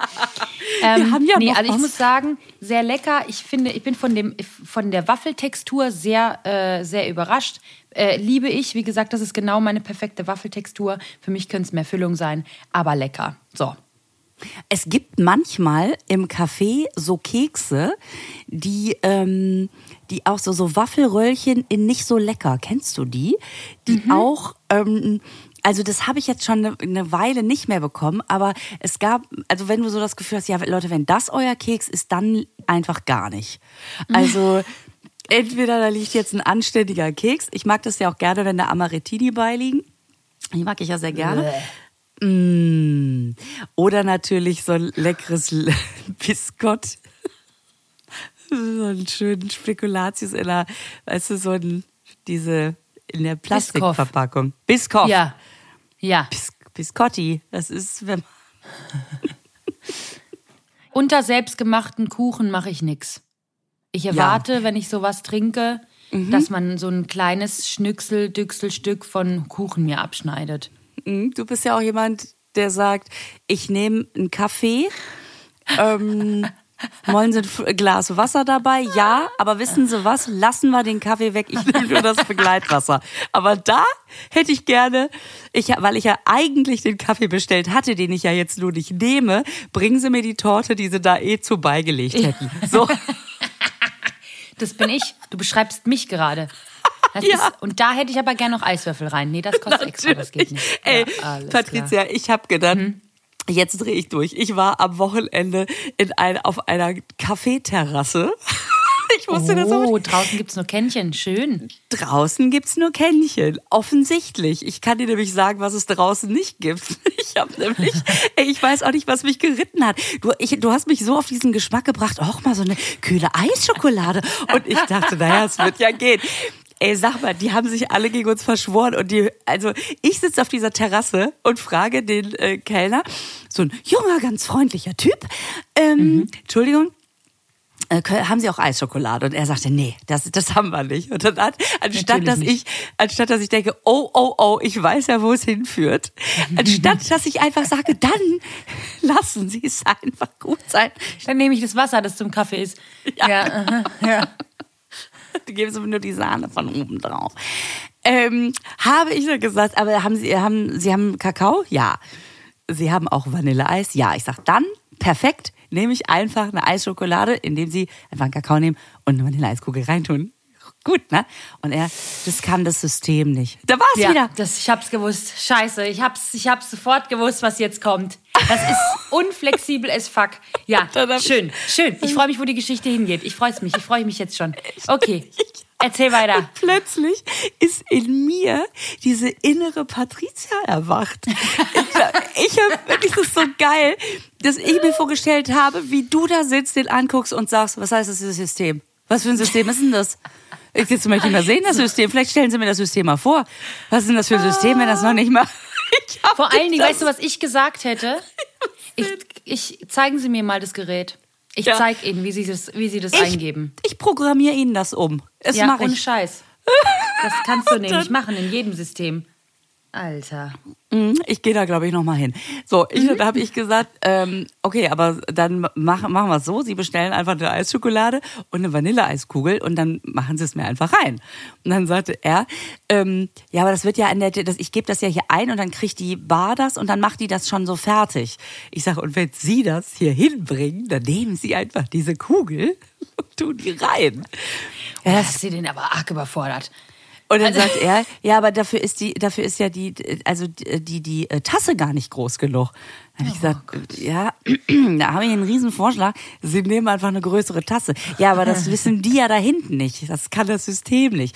Speaker 2: Ähm,
Speaker 3: haben ja
Speaker 2: nee,
Speaker 3: noch
Speaker 2: also ich
Speaker 3: was.
Speaker 2: muss sagen, sehr lecker. Ich finde, ich bin von dem von der Waffeltextur sehr äh, sehr überrascht. Äh, liebe ich, wie gesagt, das ist genau meine perfekte Waffeltextur. Für mich könnte es mehr Füllung sein, aber lecker. So.
Speaker 3: Es gibt manchmal im Café so Kekse, die, ähm, die auch so, so Waffelröllchen in nicht so lecker. Kennst du die? Die auch, ähm, also das habe ich jetzt schon eine, eine Weile nicht mehr bekommen, aber es gab, also wenn du so das Gefühl hast, ja Leute, wenn das euer Keks ist, dann einfach gar nicht. Also entweder da liegt jetzt ein anständiger Keks. Ich mag das ja auch gerne, wenn da Amarettini beiliegen. Die mag ich ja sehr gerne. Mm. Oder natürlich so ein leckeres Biscott. So einen schönen Spekulatius in der, weißt du, so ein, diese, in der Plastikverpackung. Biscoff.
Speaker 2: Ja. Ja.
Speaker 3: Bis, Biscotti. Das ist, wenn
Speaker 2: Unter selbstgemachten Kuchen mache ich nix. Ich erwarte, wenn ich sowas trinke,
Speaker 3: Mhm.
Speaker 2: dass man so ein kleines Schnücksel, Düchselstück von Kuchen mir abschneidet.
Speaker 3: Mm, Du bist ja auch jemand, der sagt, ich nehme einen Kaffee. Ähm, wollen Sie ein Glas Wasser dabei? Ja, aber wissen Sie was? Lassen wir den Kaffee weg. Ich nehme nur das Begleitwasser. Aber da hätte ich gerne, ich, weil ich ja eigentlich den Kaffee bestellt hatte, den ich ja jetzt nur nicht nehme, bringen Sie mir die Torte, die Sie da eh zu beigelegt hätten. So.
Speaker 2: Das bin ich. Du beschreibst mich gerade. Das
Speaker 3: Ja.
Speaker 2: ist, und da hätte ich aber gerne noch Eiswürfel rein. Nee, das kostet extra, das geht nicht.
Speaker 3: Ey,
Speaker 2: Ja, alles
Speaker 3: Patricia, ich habe gedacht, jetzt drehe ich durch. Ich war am Wochenende in ein, auf einer Kaffeeterrasse. Ich wusste das auch
Speaker 2: Oh,
Speaker 3: nicht.
Speaker 2: draußen gibt's nur Kännchen. Schön.
Speaker 3: Draußen gibt's nur Kännchen. Offensichtlich. Ich kann dir nämlich sagen, was es draußen nicht gibt. Ich habe nämlich, ich weiß auch nicht, was mich geritten hat. Du, ich, du hast mich so auf diesen Geschmack gebracht, auch mal so eine kühle Eisschokolade. Und ich dachte, naja, es wird ja gehen. Ey, sag mal, die haben sich alle gegen uns verschworen und die, also ich sitze auf dieser Terrasse und frage den äh, Kellner, so ein junger, ganz freundlicher Typ, ähm, Entschuldigung, äh, haben Sie auch Eisschokolade? Und er sagte, nee, das, das haben wir nicht. Und dann hat, anstatt
Speaker 2: Natürlich
Speaker 3: dass ich, anstatt dass ich denke, oh, oh, oh, ich weiß ja, wo es hinführt, anstatt dass ich einfach sage, dann lassen Sie es einfach gut sein.
Speaker 2: Dann nehme ich das Wasser, das zum Kaffee ist.
Speaker 3: Ja.
Speaker 2: Ja, ja.
Speaker 3: Du gibst aber nur die Sahne von oben drauf. Ähm, habe ich dann gesagt, aber haben Sie, haben, Sie haben Kakao? Ja. Sie haben auch Vanilleeis? Ja. Ich sag, dann, perfekt, nehme ich einfach eine Eisschokolade, indem Sie einfach einen Kakao nehmen und eine Vanilleeiskugel reintun. Gut, ne? Und er, das kann das System nicht. Da war's
Speaker 2: Ja,
Speaker 3: wieder.
Speaker 2: das, ich hab's gewusst. Scheiße, ich hab's, ich hab's sofort gewusst, was jetzt kommt. Das ist unflexibel as fuck. Ja, schön, schön. Ich freue mich, wo die Geschichte hingeht. Ich freue mich, ich freue mich jetzt schon. Okay, erzähl weiter.
Speaker 3: Plötzlich ist in mir diese innere Patricia erwacht. Ich, ich habe wirklich, das ist so geil, dass ich mir vorgestellt habe, wie du da sitzt, den anguckst und sagst, was heißt das System? Was für ein System ist denn das? Ich jetzt möchte ich mal sehen, das System. Vielleicht stellen Sie mir das System mal vor. Was ist denn das für ein System, wenn das noch nicht mal.
Speaker 2: Vor allen Dingen, weißt du, was ich gesagt hätte? Ich, ich, zeigen Sie mir mal das Gerät. Ich
Speaker 3: Ja.
Speaker 2: zeig Ihnen, wie Sie das, wie Sie das
Speaker 3: ich,
Speaker 2: eingeben.
Speaker 3: Ich programmiere Ihnen das um. Das
Speaker 2: ja,
Speaker 3: mache
Speaker 2: ohne
Speaker 3: ich.
Speaker 2: Scheiß. Das kannst du nämlich machen in jedem System. Alter.
Speaker 3: Mhm, Ich gehe da, glaube ich, noch mal hin. So, ich, da habe ich gesagt, ähm, okay, aber dann machen, machen wir es so. Sie bestellen einfach eine Eisschokolade und eine Vanilleeiskugel und dann machen Sie es mir einfach rein. Und dann sagte er, ähm, ja, aber das wird ja an der, das, ich gebe das ja hier ein und dann kriegt die Bar das und dann macht die das schon so fertig. Ich sage, und wenn Sie das hier hinbringen, dann nehmen Sie einfach diese Kugel und tun die rein.
Speaker 2: Ja, das hast du den aber arg überfordert.
Speaker 3: Und dann sagt er, ja, aber dafür ist die, dafür ist ja die, also die, die, die äh, Tasse gar nicht groß genug. Dann habe ich gesagt, ja, da habe ich einen riesen Vorschlag. Sie nehmen einfach eine größere Tasse. Ja, aber das wissen die ja da hinten nicht. Das kann das System nicht.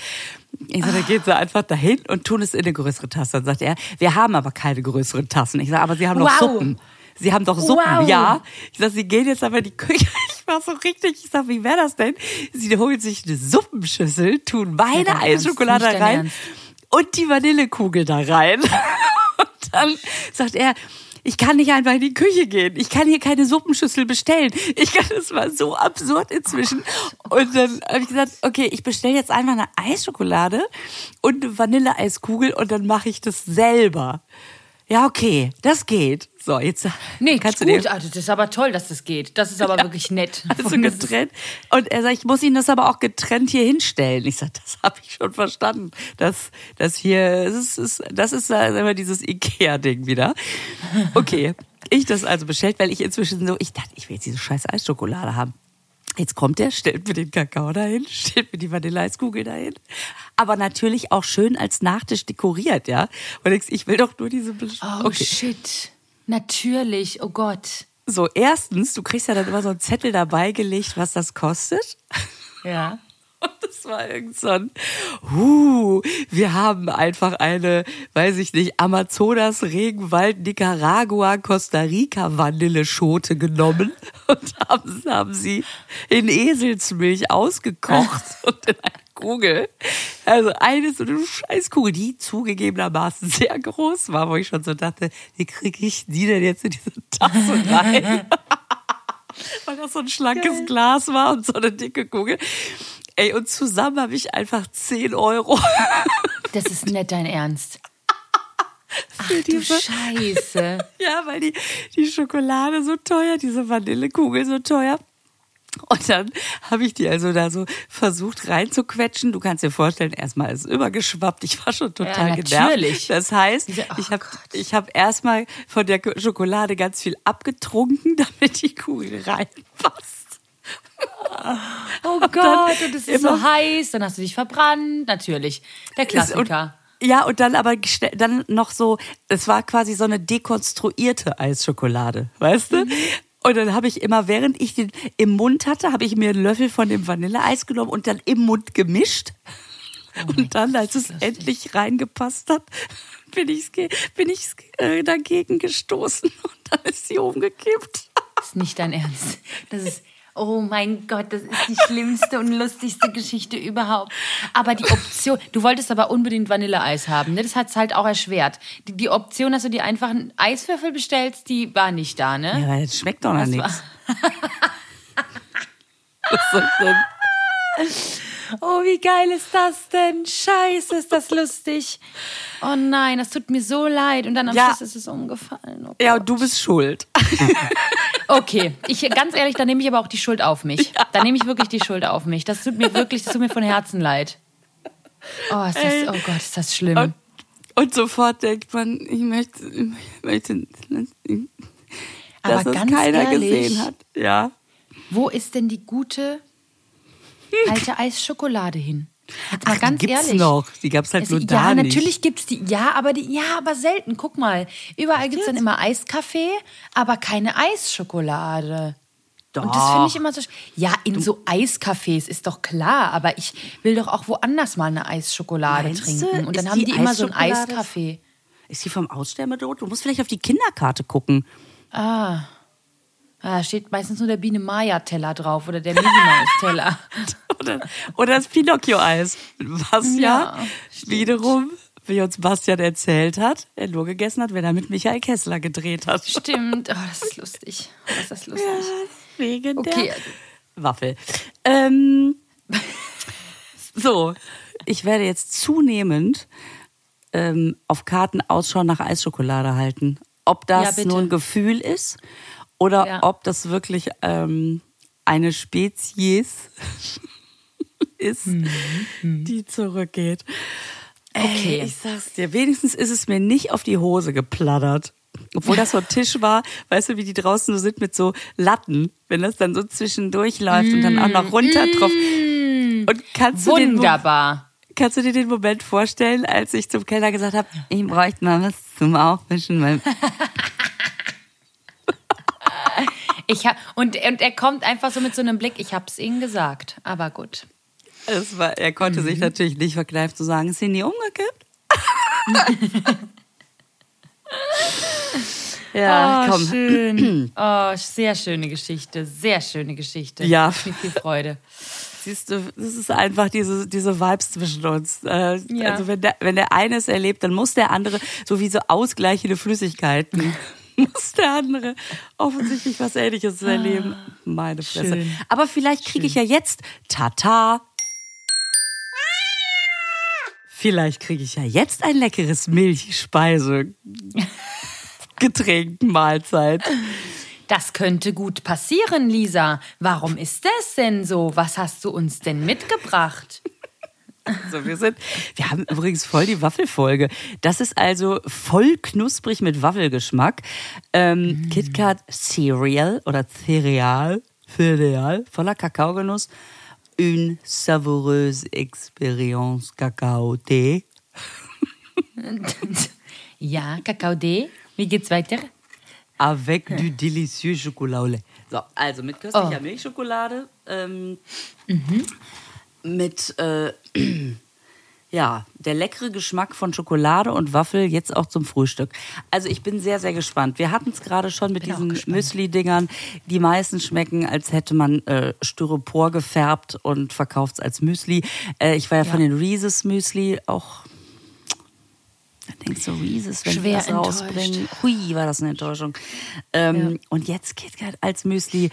Speaker 3: Ich sage, dann gehen sie einfach dahin und tun es in eine größere Tasse. Dann sagt er, wir haben aber keine größeren Tassen. Ich sage, aber sie haben doch
Speaker 2: Wow.
Speaker 3: Suppen. Sie haben doch Suppen,
Speaker 2: Wow.
Speaker 3: ja. Ich sag, sie gehen jetzt aber in die Küche. Ich war so richtig. Ich sag, wie wäre das denn? Sie holen sich eine Suppenschüssel, tun meine
Speaker 2: Ernst,
Speaker 3: Eisschokolade rein
Speaker 2: Ernst.
Speaker 3: und die Vanillekugel da rein. Und dann sagt er, ich kann nicht einfach in die Küche gehen. Ich kann hier keine Suppenschüssel bestellen. Ich kann, das war so absurd inzwischen. Und dann habe ich gesagt, okay, ich bestelle jetzt einfach eine Eisschokolade und eine Vanilleeiskugel und dann mache ich das selber. Ja, okay, das geht. So, jetzt
Speaker 2: Nee,
Speaker 3: kannst
Speaker 2: gut.
Speaker 3: du dir
Speaker 2: Also, das ist aber toll, dass das geht. Das ist aber wirklich nett.
Speaker 3: also getrennt. Und er sagt, ich muss Ihnen das aber auch getrennt hier hinstellen. Ich sage, das habe ich schon verstanden. Das, das hier, das ist, das ist immer dieses Ikea-Ding wieder. Okay, ich das also bestellt, weil ich inzwischen so, ich dachte, ich will jetzt diese scheiß Eisschokolade haben. Jetzt kommt er, stellt mir den Kakao dahin, stellt mir die Vanilleeiskugel dahin. Aber natürlich auch schön als Nachtisch dekoriert, ja. Und ich, ich will doch nur diese. Besch-
Speaker 2: Oh, shit. Natürlich. Oh Gott.
Speaker 3: So, erstens, du kriegst ja dann immer so einen Zettel dabei gelegt, was das kostet.
Speaker 2: Ja.
Speaker 3: Und das war irgend so ein, huh, wir haben einfach eine, weiß ich nicht, Amazonas, Regenwald, Nicaragua, Costa Rica Vanilleschote genommen und haben, haben sie in Eselsmilch ausgekocht und in eine Kugel. Also eine so eine Scheißkugel, die zugegebenermaßen sehr groß war, wo ich schon so dachte, wie kriege ich die denn jetzt in diese Tasse rein? weil das so ein schlankes Glas war und so eine dicke Kugel. Ey, und zusammen habe ich einfach 10 Euro
Speaker 2: Das ist nicht dein Ernst. Ach du
Speaker 3: diese.
Speaker 2: Scheiße.
Speaker 3: Ja, weil die, die Schokolade so teuer, diese Vanillekugel so teuer. Und dann habe ich die also da so versucht reinzuquetschen. Du kannst dir vorstellen, erstmal ist es übergeschwappt. Ich war schon total
Speaker 2: Ja,
Speaker 3: genervt.
Speaker 2: natürlich.
Speaker 3: Das heißt,
Speaker 2: Diese- oh
Speaker 3: ich habe ich hab erstmal von der Schokolade ganz viel abgetrunken, damit die Kugel reinpasst.
Speaker 2: Oh
Speaker 3: dann
Speaker 2: Gott, und es ist so heiß, dann hast du dich verbrannt. Natürlich. Der Klassiker.
Speaker 3: Ja, und dann aber dann noch so, es war quasi so eine dekonstruierte Eisschokolade, weißt du? Und dann habe ich immer, während ich den im Mund hatte, habe ich mir einen Löffel von dem Vanilleeis genommen und dann im Mund gemischt. und dann, als es endlich reingepasst hat, bin ich, bin ich äh, dagegen gestoßen und dann ist sie umgekippt.
Speaker 2: Das ist nicht dein Ernst. Das ist, oh mein Gott, das ist die schlimmste und lustigste Geschichte überhaupt. Aber die Option, du wolltest aber unbedingt Vanilleeis haben, ne? Das hat es halt auch erschwert. Die, die Option, dass du dir einfach einen Eiswürfel bestellst, die war nicht da, ne?
Speaker 3: Ja, weil das schmeckt doch noch nichts. Was soll denn?
Speaker 2: Oh, wie geil ist das denn? Scheiße, ist das lustig. Oh nein, das tut mir so leid. Und dann am
Speaker 3: Ja.
Speaker 2: Schluss ist es umgefallen. Oh
Speaker 3: Ja, du bist schuld.
Speaker 2: Okay, ich ganz ehrlich, dann nehme ich aber auch die Schuld auf mich. Dann nehme ich wirklich die Schuld auf mich. Das tut mir wirklich, das tut mir von Herzen leid. Oh, ist das,
Speaker 3: Ey.
Speaker 2: oh Gott, ist das schlimm.
Speaker 3: Und, und sofort denkt man, ich möchte, ich möchte
Speaker 2: Aber
Speaker 3: dass es
Speaker 2: ganz
Speaker 3: keiner
Speaker 2: ehrlich,
Speaker 3: gesehen hat. Ja.
Speaker 2: Wo ist denn die gute alte Eisschokolade hin? Jetzt
Speaker 3: Ach,
Speaker 2: ganz
Speaker 3: die gibt's
Speaker 2: ehrlich.
Speaker 3: noch. Die gab's halt
Speaker 2: Es-
Speaker 3: nur
Speaker 2: ja,
Speaker 3: da nicht.
Speaker 2: natürlich gibt's die. Ja, aber die, ja, aber selten. Guck mal, überall gibt's dann immer Eiskaffee, aber keine Eisschokolade. Und das finde ich immer so. Ja, in so Eiscafés ist doch klar, aber ich will doch auch woanders mal eine Eisschokolade
Speaker 3: Meinst du?
Speaker 2: trinken. Und dann
Speaker 3: Ist
Speaker 2: haben
Speaker 3: die
Speaker 2: die immer so ein Eiskaffee.
Speaker 3: Ist die vom Aussterben bedroht? Du musst vielleicht auf die Kinderkarte gucken.
Speaker 2: Ah, da steht meistens nur der Biene Maya Teller drauf oder der Minnie Maus Teller.
Speaker 3: Oder, oder das Pinocchio-Eis. Was ja,
Speaker 2: Ja,
Speaker 3: wiederum, wie uns Bastian erzählt hat, er nur gegessen hat, wenn er mit Michael Kessler gedreht hat.
Speaker 2: Stimmt. Oh, das ist lustig. Oh, ist das lustig.
Speaker 3: Wegen
Speaker 2: Okay.
Speaker 3: der Waffel. Ähm, so, ich werde jetzt zunehmend ähm, auf Karten Ausschau nach Eisschokolade halten. Ob das
Speaker 2: Ja,
Speaker 3: nur ein Gefühl ist oder
Speaker 2: Ja.
Speaker 3: ob das wirklich ähm, eine Spezies ist, die zurückgeht.
Speaker 2: Okay.
Speaker 3: Ey, ich sag's dir, wenigstens ist es mir nicht auf die Hose geplattert. Obwohl das so ein Tisch war, weißt du, wie die draußen so sind mit so Latten, wenn das dann so zwischendurch läuft und dann auch noch runter drauf. Und kannst du, den, Mo-
Speaker 2: Wunderbar.
Speaker 3: kannst du dir den Moment vorstellen, als ich zum Kellner gesagt habe, ich bräuchte mal was zum Aufwischen, weil
Speaker 2: Ich hab, und, und er kommt einfach so mit so einem Blick, ich hab's Ihnen gesagt. Aber gut.
Speaker 3: Es war, er konnte sich natürlich nicht verkneifen zu sagen, sind die umgekippt? ja,
Speaker 2: oh,
Speaker 3: komm.
Speaker 2: schön. Oh, sehr schöne Geschichte. Sehr schöne Geschichte.
Speaker 3: Ja.
Speaker 2: Mit viel Freude.
Speaker 3: Siehst du, das ist einfach diese, diese Vibes zwischen uns. Äh,
Speaker 2: Ja.
Speaker 3: Also wenn der, wenn der eine es erlebt, dann muss der andere so wie so ausgleichende Flüssigkeiten. muss der andere offensichtlich was Ähnliches erleben. Meine Fresse.
Speaker 2: Ah, schön.
Speaker 3: Aber vielleicht kriege ich ja jetzt Tata. Vielleicht kriege ich ja jetzt ein leckeres Milchspeise. Getränk, Mahlzeit.
Speaker 2: Das könnte gut passieren, Lisa. Warum ist das denn so? Was hast du uns denn mitgebracht?
Speaker 3: Also wir sind, wir haben übrigens voll die Waffelfolge. Das ist also voll knusprig mit Waffelgeschmack. Ähm, KitKat Cereal oder Cereal, Cereal, voller Kakaogenuss. Une savoureuse expérience Kakao-Tee.
Speaker 2: Ja, Kakao D. Wie geht's weiter?
Speaker 3: Avec du délicieux chocolat au lait. So, also mit köstlicher
Speaker 2: Oh.
Speaker 3: Milchschokolade, ähm, mit äh, ja, der leckere Geschmack von Schokolade und Waffel jetzt auch zum Frühstück. Also ich bin sehr, sehr gespannt. Wir hatten es gerade schon mit diesen. Müsli-Dingern. Die meisten schmecken, als hätte man äh, Styropor gefärbt und verkauft es als Müsli. Äh, ich war ja, von
Speaker 2: Ja.
Speaker 3: den Reese's Müsli auch da denkst du, Reese's, wenn
Speaker 2: Schwer
Speaker 3: die das rausbringen.
Speaker 2: enttäuscht.
Speaker 3: Hui, war das eine Enttäuschung. Ähm,
Speaker 2: Ja.
Speaker 3: Und jetzt KitKat als Müsli.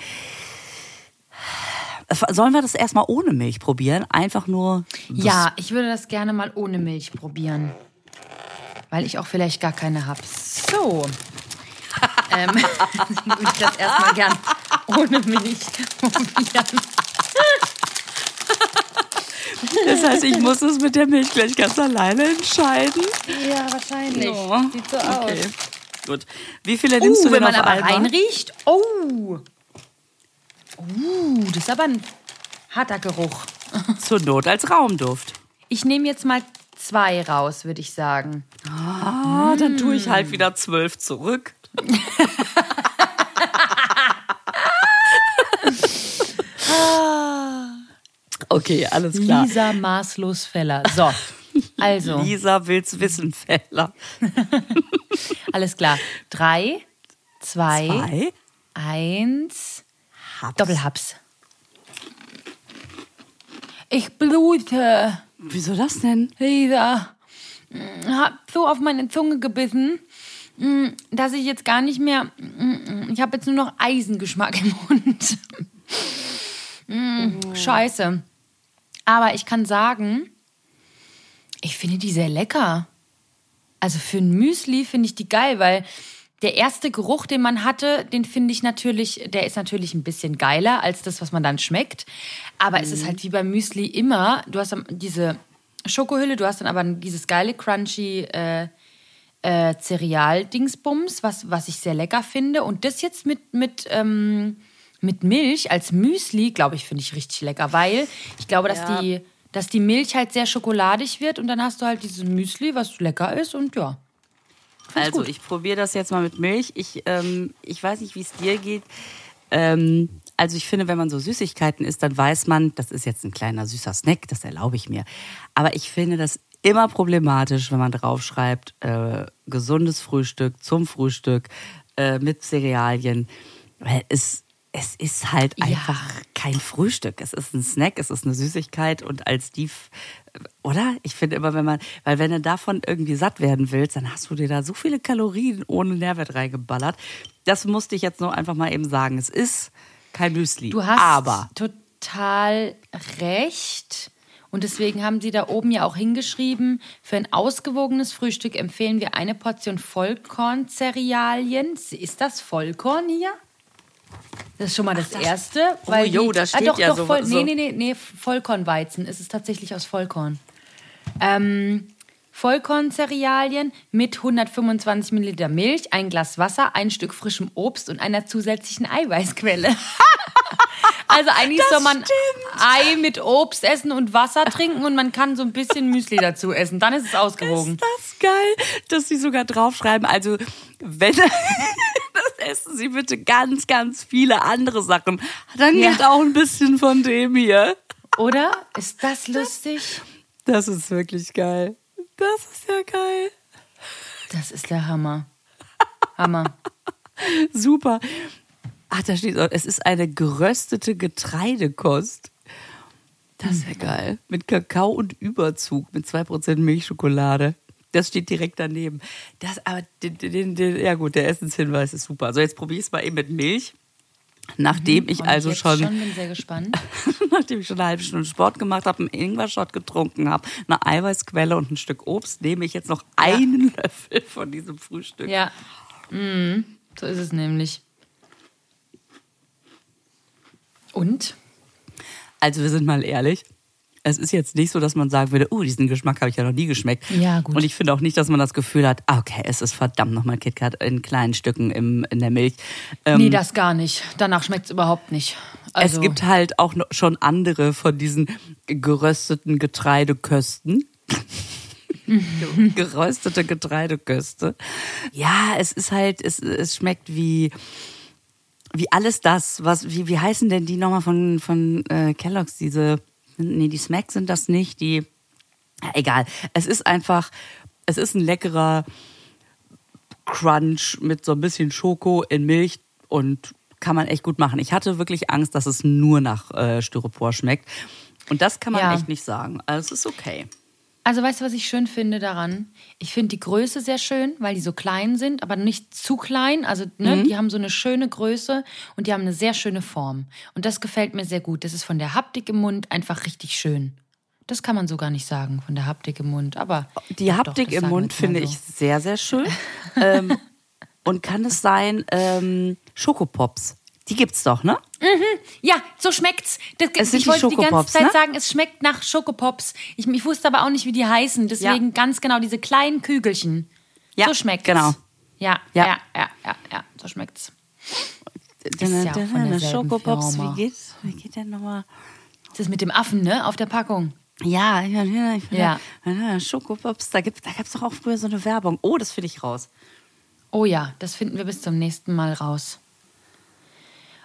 Speaker 3: Sollen wir das erstmal ohne Milch probieren? Einfach nur.
Speaker 2: Ja, ich würde das gerne mal ohne Milch probieren. Weil ich auch vielleicht gar keine habe. So. ähm, würde ich das erstmal gern ohne Milch probieren.
Speaker 3: Das heißt, ich muss es mit der Milch gleich ganz alleine entscheiden.
Speaker 2: Ja, wahrscheinlich.
Speaker 3: Ja.
Speaker 2: Sieht so aus.
Speaker 3: Okay. Gut. Wie viele nimmst
Speaker 2: Uh,
Speaker 3: du
Speaker 2: wenn
Speaker 3: denn
Speaker 2: man
Speaker 3: auf
Speaker 2: aber
Speaker 3: einmal?
Speaker 2: reinriecht. Oh. Uh, das ist aber ein harter Geruch.
Speaker 3: Zur Not als Raumduft.
Speaker 2: Ich nehme jetzt mal zwei raus, würde ich sagen.
Speaker 3: Ah, dann tue ich halt wieder zwölf zurück. okay, alles klar.
Speaker 2: Lisa Maßlos Feller. So, also,
Speaker 3: Lisa will's wissen, Feller.
Speaker 2: alles klar. Drei, zwei,
Speaker 3: Zwei.
Speaker 2: eins,
Speaker 3: Haps.
Speaker 2: Doppelhaps. Ich blute.
Speaker 3: Wieso das denn?
Speaker 2: Lisa, mm, hab so auf meine Zunge gebissen, mm, dass ich jetzt gar nicht mehr. mm, Ich habe jetzt nur noch Eisengeschmack im Mund. Mm, Scheiße. Aber ich kann sagen, ich finde die sehr lecker. Also für ein Müsli finde ich die geil, weil der erste Geruch, den man hatte, den finde ich natürlich, der ist natürlich ein bisschen geiler als das, was man dann schmeckt. Aber es ist halt wie beim Müsli immer, du hast diese Schokohülle, du hast dann aber dieses geile crunchy äh, äh, Cereal-Dingsbums, was, was ich sehr lecker finde. Und das jetzt mit, mit, ähm, mit Milch als Müsli, glaube ich, finde ich richtig lecker, weil ich glaube, dass,
Speaker 3: Ja.
Speaker 2: die, dass die Milch halt sehr schokoladig wird und dann hast du halt dieses Müsli, was lecker ist und ja.
Speaker 3: Also
Speaker 2: gut.
Speaker 3: ich probiere das jetzt mal mit Milch. Ich, ähm, ich weiß nicht, wie es dir geht. Ähm, also ich finde, wenn man so Süßigkeiten isst, dann weiß man, das ist jetzt ein kleiner süßer Snack, das erlaube ich mir. Aber ich finde das immer problematisch, wenn man draufschreibt, äh, gesundes Frühstück zum Frühstück äh, mit Cerealien. Weil es, es ist halt
Speaker 2: Ja.
Speaker 3: einfach kein Frühstück. Es ist ein Snack, es ist eine Süßigkeit und als die, f- oder? Ich finde immer, wenn man, weil wenn du davon irgendwie satt werden willst, dann hast du dir da so viele Kalorien ohne Nährwert reingeballert. Das musste ich jetzt nur einfach mal eben sagen. Es ist kein Müsli.
Speaker 2: Du hast
Speaker 3: aber
Speaker 2: total recht. Und deswegen haben sie da oben ja auch hingeschrieben, für ein ausgewogenes Frühstück empfehlen wir eine Portion Vollkorn-Cerealien. Ist das Vollkorn hier? Das ist schon mal das,
Speaker 3: das-
Speaker 2: Erste.
Speaker 3: Oh,
Speaker 2: Weil
Speaker 3: jo,
Speaker 2: die,
Speaker 3: da steht
Speaker 2: ah, doch,
Speaker 3: ja
Speaker 2: doch,
Speaker 3: so-
Speaker 2: voll, Nee, nee, nee, nee, Vollkornweizen. Es ist tatsächlich aus Vollkorn. Ähm, Vollkorncerealien mit 125 Milliliter Milch, ein Glas Wasser, ein Stück frischem Obst und einer zusätzlichen Eiweißquelle. also eigentlich soll man Ei mit Obst essen und Wasser trinken und man kann so ein bisschen Müsli dazu essen. Dann ist es ausgewogen.
Speaker 3: Ist das geil, dass sie sogar draufschreiben, also wenn das essen Sie bitte ganz, ganz viele andere Sachen. Dann
Speaker 2: Ja.
Speaker 3: geht auch ein bisschen von dem hier.
Speaker 2: Oder? Ist das lustig?
Speaker 3: Das ist wirklich geil. Das ist ja geil.
Speaker 2: Das ist der Hammer. Hammer.
Speaker 3: Super. Ach, da steht, auch, es ist eine geröstete Getreidekost. Das ist ja geil. Mit Kakao und Überzug, mit 2% Milchschokolade. Das steht direkt daneben. Das, aber, ja gut, der Essenshinweis ist super. So, jetzt probiere ich es mal eben mit Milch. Nachdem ich
Speaker 2: Und
Speaker 3: also schon,
Speaker 2: schon bin sehr gespannt.
Speaker 3: nachdem ich schon eine halbe Stunde Sport gemacht habe, einen Ingwer-Shot getrunken habe, eine Eiweißquelle und ein Stück Obst, nehme ich jetzt noch einen Löffel von diesem Frühstück.
Speaker 2: Ja. Mhm. So ist es nämlich. Und?
Speaker 3: Also wir sind mal ehrlich. Es ist jetzt nicht so, dass man sagen würde, oh, diesen Geschmack habe ich ja noch nie geschmeckt.
Speaker 2: Ja, gut.
Speaker 3: Und ich finde auch nicht, dass man das Gefühl hat, ah, okay, es ist verdammt nochmal KitKat in kleinen Stücken im, in der Milch. Ähm,
Speaker 2: nee, das gar nicht. Danach schmeckt es überhaupt nicht. Also,
Speaker 3: es gibt halt auch schon andere von diesen gerösteten Getreidekösten. Geröstete Getreideköste. Ja, es ist halt, es, es schmeckt wie, wie alles das, was, wie, wie heißen denn die nochmal von, von äh, Kellogg's, diese, nee, die Smacks sind das nicht, die, egal. Es ist einfach, es ist ein leckerer Crunch mit so ein bisschen Schoko in Milch und kann man echt gut machen. Ich hatte wirklich Angst, dass es nur nach äh, Styropor schmeckt. Und das kann man
Speaker 2: Ja.
Speaker 3: echt nicht sagen. Also es ist okay.
Speaker 2: Also weißt du, was ich schön finde daran? Ich finde die Größe sehr schön, weil die so klein sind, aber nicht zu klein. Also ne,
Speaker 3: Mhm.
Speaker 2: die haben so eine schöne Größe und die haben eine sehr schöne Form. Und das gefällt mir sehr gut. Das ist von der Haptik im Mund einfach richtig schön. Das kann man so gar nicht sagen, von der Haptik im Mund. Aber
Speaker 3: Die
Speaker 2: doch,
Speaker 3: Haptik
Speaker 2: das
Speaker 3: im Mund finde
Speaker 2: so.
Speaker 3: ich sehr, sehr schön. ähm, und kann es sein, ähm, Schokopops? Die gibt's doch, ne?
Speaker 2: Ja, so schmeckt's. Das,
Speaker 3: Es
Speaker 2: ich
Speaker 3: die
Speaker 2: wollte die ganze
Speaker 3: Schokopops,
Speaker 2: Zeit
Speaker 3: ne?
Speaker 2: sagen, es schmeckt nach Schokopops. Ich, ich wusste aber auch nicht, wie die heißen. Deswegen
Speaker 3: Ja.
Speaker 2: ganz genau diese kleinen Kügelchen.
Speaker 3: Ja,
Speaker 2: so schmeckt's.
Speaker 3: genau.
Speaker 2: Ja,
Speaker 3: Ja.
Speaker 2: ja, ja, ja, ja, so schmeckt's. Ist ja auch von derselben
Speaker 3: Schokopops,
Speaker 2: Firma.
Speaker 3: wie geht's? Wie geht denn nochmal?
Speaker 2: Das ist mit dem Affen, ne? Auf der Packung.
Speaker 3: Ja, ja, ja, ich
Speaker 2: Ja.
Speaker 3: ja. Schokopops, da gibt da gab's doch auch früher so eine Werbung. Oh, das finde ich raus.
Speaker 2: Oh ja, das finden wir bis zum nächsten Mal raus.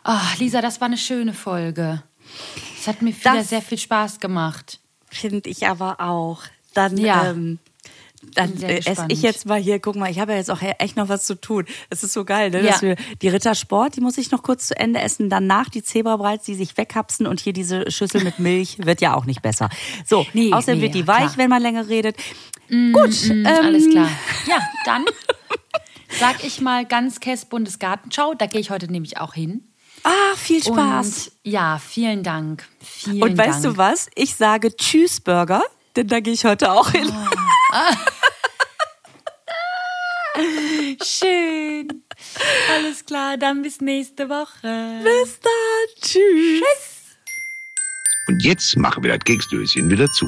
Speaker 2: Ah, Lisa, das war eine schöne Folge. Es hat mir wieder
Speaker 3: Das-
Speaker 2: sehr viel Spaß gemacht.
Speaker 3: Finde ich aber auch. Dann,
Speaker 2: Ja.
Speaker 3: ähm, dann äh, esse ich jetzt mal hier, guck mal, ich habe ja jetzt auch echt noch was zu tun. Es ist so geil, ne? Dass
Speaker 2: Ja.
Speaker 3: wir die Rittersport, die muss ich noch kurz zu Ende essen, danach die Zebrabreits, die sich weghapsen und hier diese Schüssel mit Milch wird ja auch nicht besser. So,
Speaker 2: Nee,
Speaker 3: außerdem
Speaker 2: nee,
Speaker 3: wird die
Speaker 2: ja,
Speaker 3: weich,
Speaker 2: klar.
Speaker 3: wenn man länger redet. Gut, ähm,
Speaker 2: Alles klar. Ja, dann sag ich mal ganz Kess Bundesgartenschau. Da gehe ich heute nämlich auch hin.
Speaker 3: Ah, viel Spaß.
Speaker 2: Und ja, vielen Dank. Vielen
Speaker 3: Und, weißt
Speaker 2: Dank.
Speaker 3: du was? Ich sage Tschüss Burger, denn da gehe ich heute auch hin.
Speaker 2: Schön. Alles klar, dann bis nächste Woche.
Speaker 3: Bis dann. Tschüss.
Speaker 1: Und jetzt machen wir das Keksdöschen wieder zu.